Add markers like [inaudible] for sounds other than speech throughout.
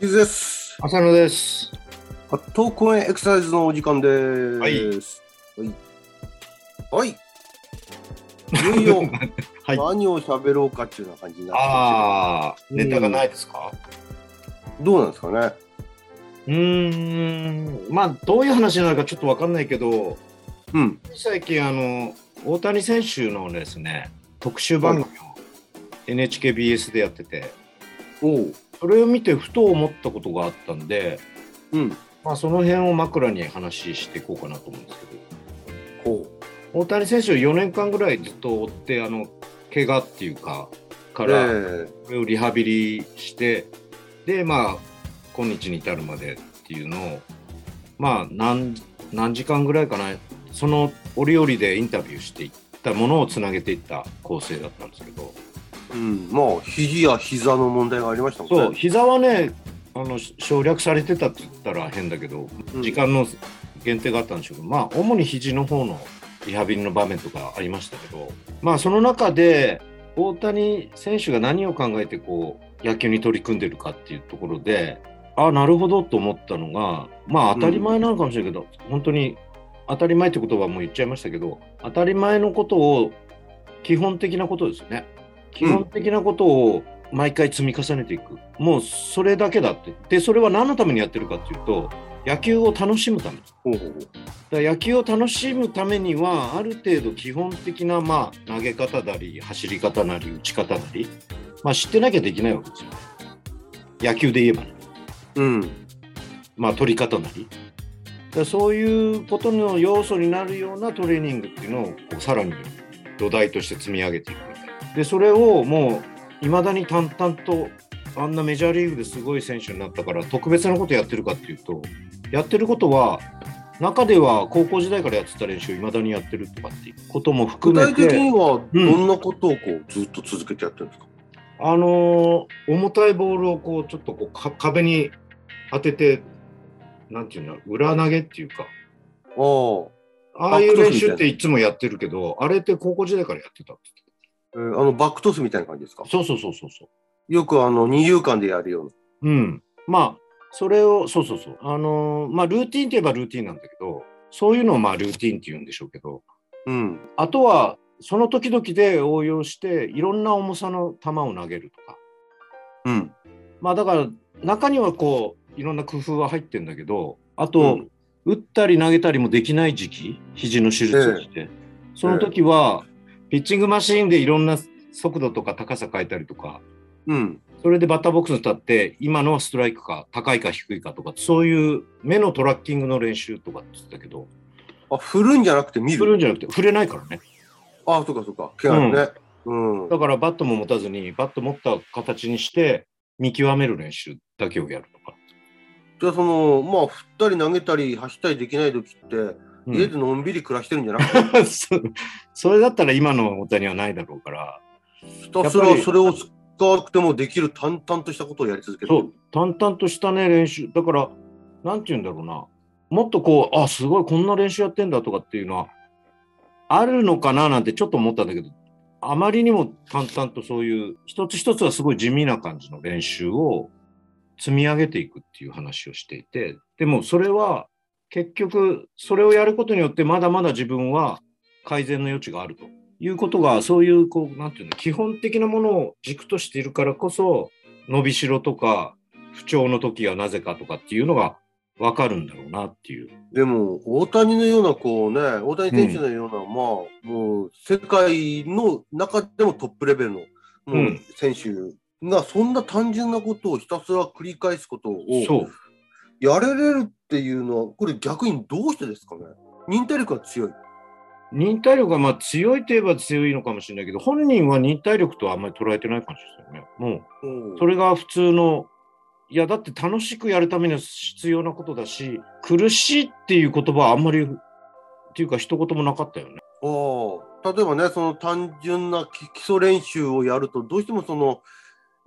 ゆずです。浅野です。発東公園エクササイズのお時間です。はい。はい。はい。いよいよ [laughs] はい何を喋ろうかっていうような感じになってああ、うんネタがないですか？どうなんですかね？うーん、まあ、どういう話になるかちょっとわかんないけど、うん。最近、あの、大谷選手のですね、特集番組を NHKBS でやってて、おう。それを見てふと思ったことがあったんで、うん。まあ、その辺を枕に話していこうかなと思うんですけど、ほ大谷選手を4年間ぐらいずっと追って、あの、怪我っていうか、かう。ら、えこれをリハビリしてでまあ今日に至るまでっていうのをまあ何何時間ぐらいかなその折々でインタビューしていったものをつなげていった構成だったんですけどえうん。まあ、肘や膝の問題がありましたもんね。そう膝はねあの省略されてたって言ったら変だけどうん時間の限定があったんでしょうけどまあ主に肘の方のリハビリの場面とかありましたけどまあその中で大谷選手が何を考えてこう野球に取り組んでるかっていうところでああなるほどと思ったのがまあ当たり前なのかもしれないけど、本当に当たり前って言葉も言っちゃいましたけど当たり前のことを基本的なことですよね基本的なことを毎回積み重ねていく、もうそれだけだって。でそれは何のためにやってるかっていうと野球を楽しむため。だ野球を楽しむためにはある程度基本的な、まあ、投げ方なり走り方なり打ち方なり、まあ、知ってなきゃできないわけですよ。野球で言えばね、うん。まあ、取り方なり。だそういうことの要素になるようなトレーニングっていうのをこうさらに土台として積み上げていくでそれをもういまだに淡々とあんなメジャーリーグですごい選手になったから特別なことやってるかっていうとやってることは中では高校時代からやってた練習をいまだにやってるとかっていうことも含具めて体的にはどんなことをこうずっと続けてやってるんですか、あのー重たいボールをこうちょっとこうか壁に当ててなんていうの裏投げっていうか。ああ。いう練習っていつもやってるけどあれって高校時代からやってたってえーあの、バックトスみたいな感じですか？そうそうそうそうそうよくあの、二遊間でやるような。うん。まあ、それを、そうそうそう。あのーまあ、ルーティンといえばルーティンなんだけど、そういうのをまあ、ルーティンって言うんでしょうけど、うん。あとは、その時々で応用して、いろんな重さの球を投げるとか。うん。まあ、だから、中にはこう、いろんな工夫は入ってんだけど、あと、うん打ったり投げたりもできない時期、肘の手術をして、その時は、ピッチングマシーンでいろんな速度とか高さ変えたりとか、うん。それでバッターボックスに立って、今のはストライクか、高いか低いかとか、そういう目のトラッキングの練習とかって言ってたけど、あ、振るんじゃなくて見る？振るんじゃなくて、触れないからね。あ、そうかそうか。怪我ね。うん。だからバットも持たずに、バット持った形にして、見極める練習だけをやるとか。じゃあその、まあ、振ったり投げたり走ったりできない時って、うん家でのんびり暮らしてるんじゃなくて、[laughs] そそれだったら今の大谷はないだろうから、ひたすらそれを使わなくてもできる淡々としたことをやり続ける。そう、淡々としたね、練習。だから、なんて言うんだろうな。もっとこう、あ、すごい、こんな練習やってんだとかっていうのは、あるのかななんてちょっと思ったんだけど、あまりにも淡々とそういう、一つ一つはすごい地味な感じの練習を積み上げていくっていう話をしていて、でもそれは結局、それをやることによってまだまだ自分は改善の余地があるということが、そういう、こう、なんていうの、基本的なものを軸としているからこそ、伸びしろとか、不調の時はなぜかとかっていうのが分かるんだろうなっていう。でも、大谷のような、こうね、大谷選手のような、まあ、もう、世界の中でもトップレベルの、もううん選手が、そんな単純なことをひたすら繰り返すことを。やれれるっていうのは、これ逆にどうしてですかね？忍耐力が強い。忍耐力がまあ強いといえば強いのかもしれないけど、本人は忍耐力とはあんまり捉えてないかもしれないね。もう、それが普通の、いや、だって楽しくやるためには必要なことだし、苦しいっていう言葉はあんまり、っていうか一言もなかったよね。ああ例えばね、その単純な基基礎練習をやると、どうしてもその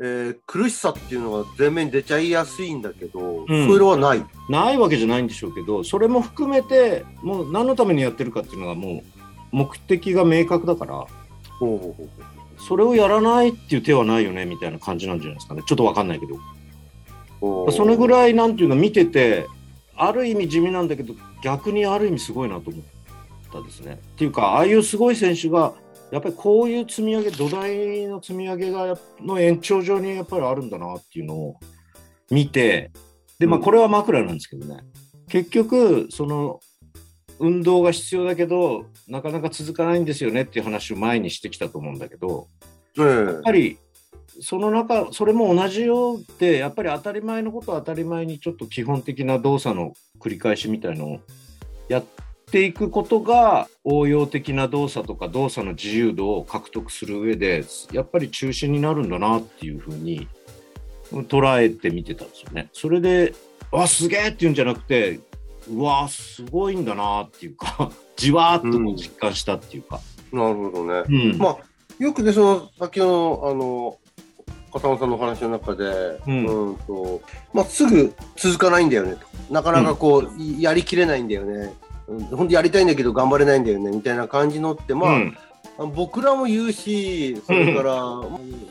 えー苦しさっていうのが前面に出ちゃいやすいんだけど、んそれはない。ないわけじゃないんでしょうけど、それも含めて、もう何のためにやってるかっていうのがもう目的が明確だから、それをやらないっていう手はないよねみたいな感じなんじゃないですかね。ちょっとわかんないけど。それぐらいなんていうの見てて、ある意味地味なんだけど、逆にある意味すごいなと思ったですね。っていうか、ああいうすごい選手が、やっぱりこういう積み上げ、土台の積み上げがの延長上にやっぱりあるんだなっていうのを見て、で、まあ、うん。これは枕なんですけどね、結局、その運動が必要だけど、なかなか続かないんですよねっていう話を前にしてきたと思うんだけど、えやっぱりその中、それも同じようで、やっぱり当たり前のことは当たり前にちょっと基本的な動作の繰り返しみたいのをやっていくことが応用的な動作とか動作の自由度を獲得する上で、やっぱり中心になるんだなっていうふうに捉えて見てたんですよね。それで、わ、すげえっていうんじゃなくて、うわ、すごいんだなっていうか、[laughs] じわーっと実感したっていうか。なるほどね。うんまあ、よくね、その、先の、あの、片野さんのお話の中で、うんうんと、まあ、すぐ続かないんだよねと。なかなかこう、いやりきれないんだよね。うん本当やりたいんだけど頑張れないんだよねみたいな感じのって、まあ、うん僕らも言うし、それから、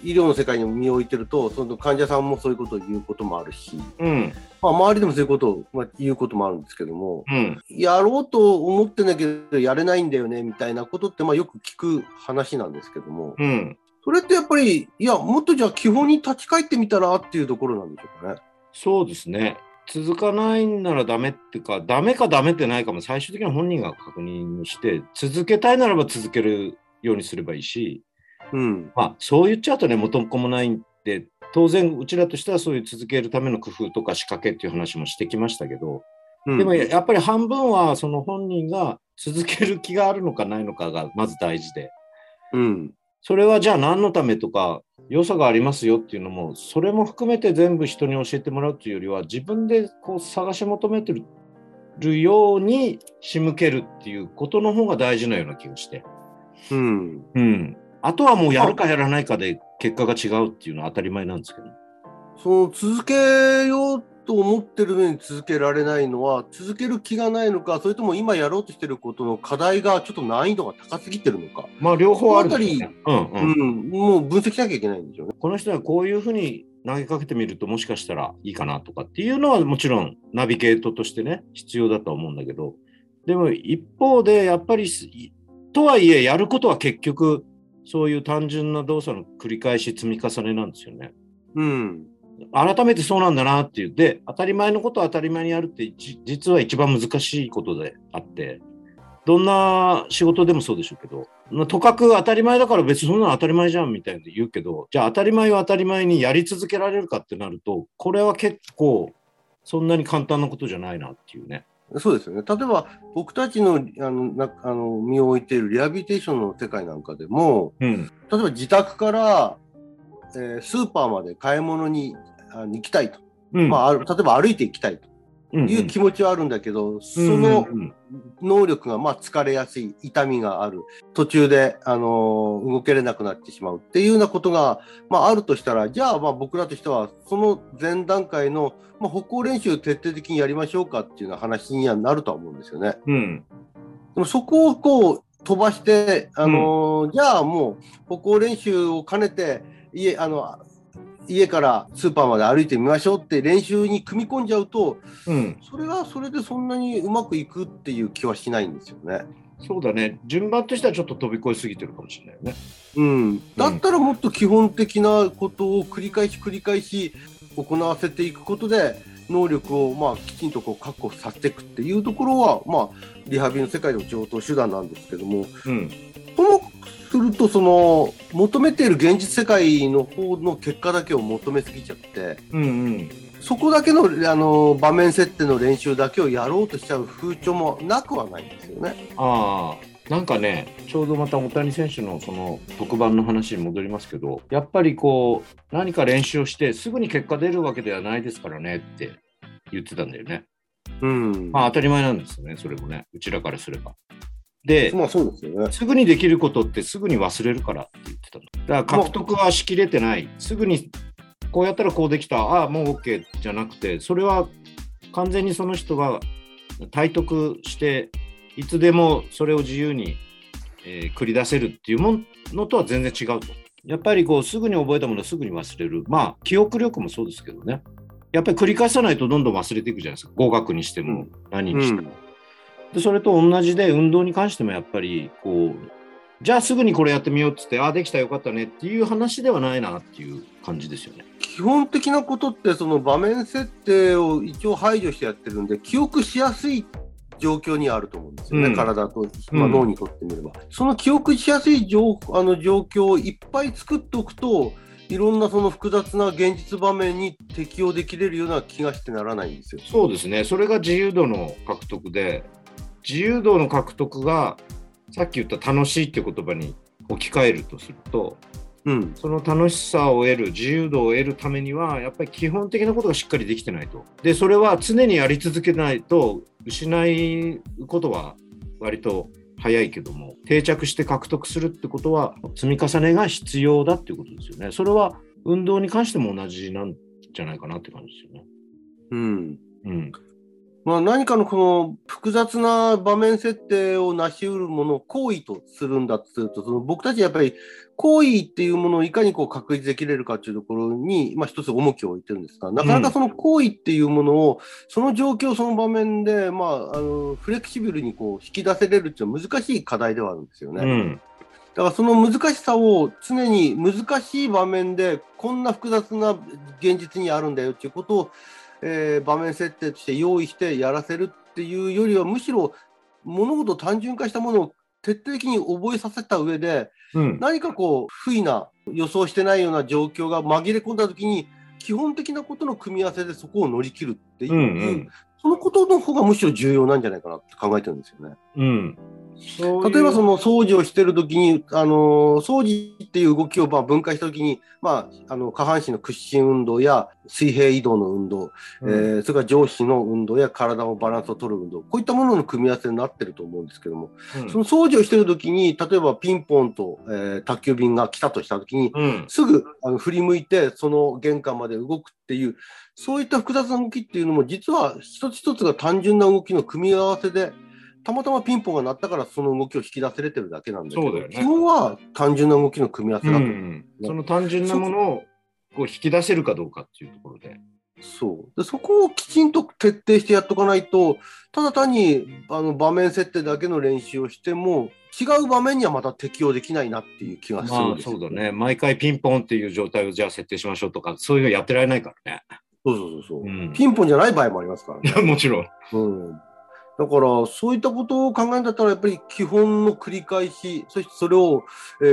医療の世界にも身を置いてると、その患者さんもそういうことを言うこともあるし、うん、まあ、周りでもそういうことを、まあ、言うこともあるんですけども、うん、やろうと思ってんだけど、やれないんだよねみたいなことって、まあ、よく聞く話なんですけども、うん。それってやっぱり、いや、もっとじゃあ基本に立ち返ってみたらっていうところなんでしょうかね。そうですね。続かないんならダメっていうか、ダメかダメってないかも最終的には本人が確認して、続けたいならば続けるようにすればいいし、うん。まあ、そう言っちゃうとね、元も子もないんで、当然、うちらとしてはそういう続けるための工夫とか仕掛けっていう話もしてきましたけど、うんでもやっぱり半分はその本人が続ける気があるのかないのかがまず大事で、うん。それはじゃあ何のためとか、良さがありますよっていうのも、それも含めて全部人に教えてもらうというよりは、自分でこう探し求めてるように仕向けるっていうことの方が大事なような気がして。うん。うん。あとはもうやるかやらないかで結果が違うっていうのは当たり前なんですけど。その続けようと思ってるのに続けられないのは、続ける気がないのか、それとも今やろうとしてることの課題がちょっと難易度が高すぎてるのか。まあ両方あるんですよね。うんううん。ん。もう分析しなきゃいけないんでしょうね。この人はこういうふうに投げかけてみるともしかしたらいいかなとかっていうのはもちろんナビゲートとしてね必要だとは思うんだけどでも一方でやっぱりすとはいえやることは結局そういう単純な動作の繰り返し積み重ねなんですよね。うん。改めてそうなんだなっていうで当たり前のことを当たり前にやるってじ実は一番難しいことであってどんな仕事でもそうでしょうけどまあとかく当たり前だから別にそんなの当たり前じゃんみたいな言うけどじゃあ当たり前を当たり前にやり続けられるかってなるとこれは結構そんなに簡単なことじゃないなっていうね。そうですよね。例えば、僕たちのあのなあの身を置いているリハビリテーションの世界なんかでも、うん例えば自宅から、えースーパーまで買い物にあに行きたいと。うん。まあ、ある例えば歩いて行きたいと。うんいう気持ちはあるんだけど、そうんのうんうん。能力がまあ疲れやすい、痛みがある、途中で、あのー動けれなくなってしまうっていうようなことが、まあ、あるとしたら、じゃあまあ僕らとしては、その前段階の、まあ、歩行練習を徹底的にやりましょうかっていうような話にはなるとは思うんですよね。うん。でもそこをこう飛ばして、あのーじゃあもう歩行練習を兼ねて、家、あの、家からスーパーまで歩いてみましょうって練習に組み込んじゃうと、うんそれがそれでそんなにうまくいくっていう気はしないんですよね。そうだね順番としてはちょっと飛び越えすぎてるかもしれないよね。うん。だったらもっと基本的なことを繰り返し繰り返し行わせていくことで、能力をまあきちんとこう確保させていくっていうところは、まあ、リハビリの世界でも上等手段なんですけども、うんすると、その、求めている現実世界の方の結果だけを求めすぎちゃって、うんうんそこだけのあの場面設定の練習だけをやろうとしちゃう風潮もなくはないんですよね。ああ、なんかね、ちょうどまた大谷選手のその特番の話に戻りますけど、やっぱりこう、何か練習をして、すぐに結果出るわけではないですからねって言ってたんだよね。うん。まあ当たり前なんですよね、それもね、うちらからすれば。で、まあそうですよね。すぐにできることってすぐに忘れるからって言ってたの。だから獲得はしきれてない、すぐにこうやったらこうできた、ああ、もう OK じゃなくて、それは完全にその人が体得して、いつでもそれを自由に、えー、繰り出せるっていうものとは全然違うと。やっぱりこうすぐに覚えたものをすぐに忘れる。まあ、記憶力もそうですけどね。やっぱり繰り返さないとどんどん忘れていくじゃないですか。語学にしても、何にしても。うん、でそれと同じで、運動に関してもやっぱり、こう、じゃあすぐにこれやってみようっつって、ああ、できたよかったねっていう話ではないなっていう感じですよね。基本的なことって、その場面設定を一応排除してやってるんで、記憶しやすい状況にあると思うんですよね、うん、体と、まあ、脳にとってみれば。うん、その記憶しやすい状あの状況をいっぱい作っておくと、いろんなその複雑な現実場面に適応できれるような気がしてならないんですよ。そうですね、それが自由度の獲得で、自由度の獲得がさっき言った楽しいっていう言葉に置き換えるとすると、うん、その楽しさを得る自由度を得るためにはやっぱり基本的なことがしっかりできてないと。でそれは常にやり続けないと失うことは割と早いけども定着して獲得するってことは積み重ねが必要だっていうことですよね。それは運動に関しても同じなんじゃないかなって感じですよね。うん、うんまあ、何かのこの複雑な場面設定を成し得るものを行為とするんだとすると、その僕たちやっぱり行為っていうものをいかにこう確立できれるかっていうところに、まあ、一つ重きを置いてるんですが、なかなかその行為っていうものを、その状況、その場面で、まあ、あのフレキシブルにこう引き出せれるっていうのは難しい課題ではあるんですよね。うん。だからその難しさを常に難しい場面でこんな複雑な現実にあるんだよっていうことをえー、場面設定として用意してやらせるっていうよりはむしろ物事を単純化したものを徹底的に覚えさせた上で、うん、何かこう不意な予想してないような状況が紛れ込んだ時に基本的なことの組み合わせでそこを乗り切るっていう、うんうん、そのことの方がむしろ重要なんじゃないかなって考えてるんですよね。うん例えばその掃除をしてるときに、あの掃除っていう動きをまあ分解したときに、まあ、あの下半身の屈伸運動や水平移動の運動、うん、えー、それから上肢の運動や体のバランスを取る運動、こういったものの組み合わせになってると思うんですけども、うん、その掃除をしてるときに、例えばピンポンと、えー、宅急便が来たとしたときに、うん、すぐあの振り向いて、その玄関まで動くっていう、そういった複雑な動きっていうのも、実は一つ一つが単純な動きの組み合わせで、たまたまピンポンが鳴ったからその動きを引き出せれてるだけなんだけど、ね、基本は単純な動きの組み合わせだと、うん、その単純なものをこう引き出せるかどうかっていうところで。そう。でそこをきちんと徹底してやっとかないとただ単にあの場面設定だけの練習をしても違う場面にはまた適用できないなっていう気がするんですよ、まあ、そうだね。毎回ピンポンっていう状態をじゃあ設定しましょうとかそういうのやってられないからね。そうそうそうそう、うん、ピンポンじゃない場合もありますからね。[laughs] もちろん、うん、だから、そういったことを考えるんだったら、やっぱり基本の繰り返し、そしてそれを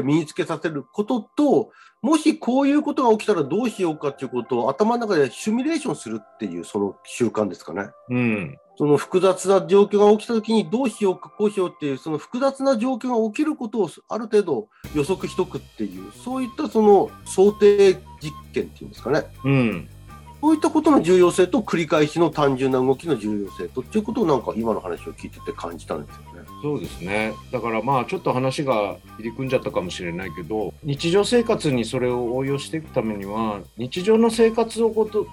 身につけさせることと、もしこういうことが起きたらどうしようかっていうことを頭の中でシミュレーションするっていうその習慣ですかね。うん。その複雑な状況が起きたときにどうしようか、こうしようっていう、その複雑な状況が起きることをある程度予測しとくっていう、そういったその想定実験っていうんですかね。うん。そういったことの重要性と繰り返しの単純な動きの重要性とっていうことをなんか今の話を聞いてて感じたんですよね。そうですねだからまあちょっと話が入り組んじゃったかもしれないけど日常生活にそれを応用していくためには日常の生活をこと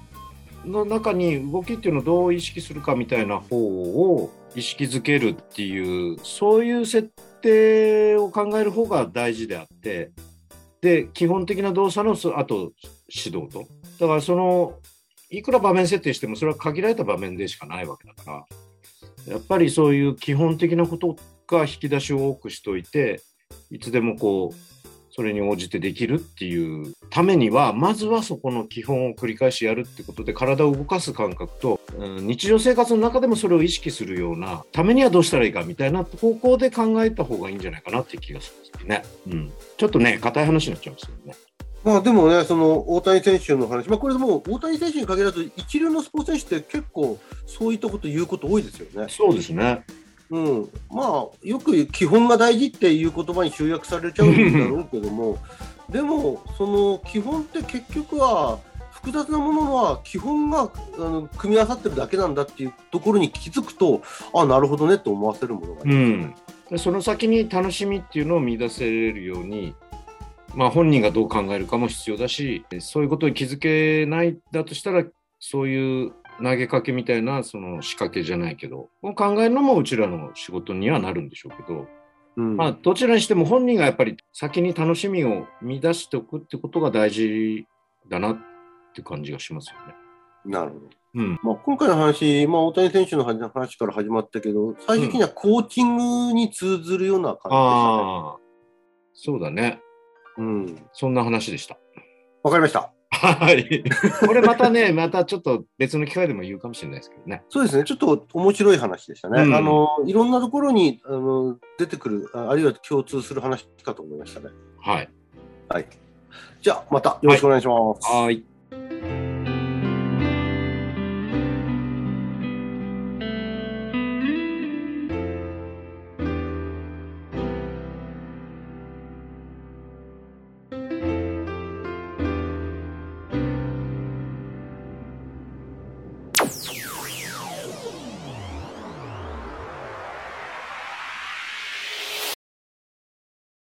の中に動きっていうのをどう意識するかみたいな方を意識づけるっていうそういう設定を考える方が大事であってで基本的な動作のあと指導とだからそのいくら場面設定してもそれは限られた場面でしかないわけだからやっぱりそういう基本的なことが引き出しを多くしといていつでもこうそれに応じてできるっていうためにはまずはそこの基本を繰り返しやるってことで体を動かす感覚と、うん、日常生活の中でもそれを意識するようなためにはどうしたらいいかみたいな方向で考えた方がいいんじゃないかなって気がするんですね。うん、ちょっとね硬い話になっちゃいますけどね。まあでもね、その大谷選手の話、まあ、これでも大谷選手に限らず、一流のスポーツ選手って結構そういったこと言うこと多いですよね。そうですね。うん、まあよく基本が大事っていう言葉に集約されちゃうんだろうけども。[laughs] でもその基本って結局は複雑なものは基本があの組み合わさってるだけなんだっていうところに気づくとあなるほどねと思わせるものがあります、うん、その先に楽しみっていうのを見出せれるようにまあ、本人がどう考えるかも必要だし、そういうことに気づけないだとしたら、そういう投げかけみたいなその仕掛けじゃないけど、考えるのもうちらの仕事にはなるんでしょうけど、うんまあ、どちらにしても本人がやっぱり先に楽しみを見出しておくってことが大事だなって感じがしますよね。なるほど。うん。まあ、今回の話、まあ、大谷選手の話から始まったけど、最終的にはコーチングに通ずるような感じでしたね。ああ、そうだね。うん。そんな話でした。わかりました。はい。これまたね、[laughs] またちょっと別の機会でも言うかもしれないですけどね。そうですね。ちょっと面白い話でしたね。うんあの、いろんなところにあの出てくるあ、あるいは共通する話かと思いましたね。はい。はい。じゃあ、またよろしくお願いします。はい。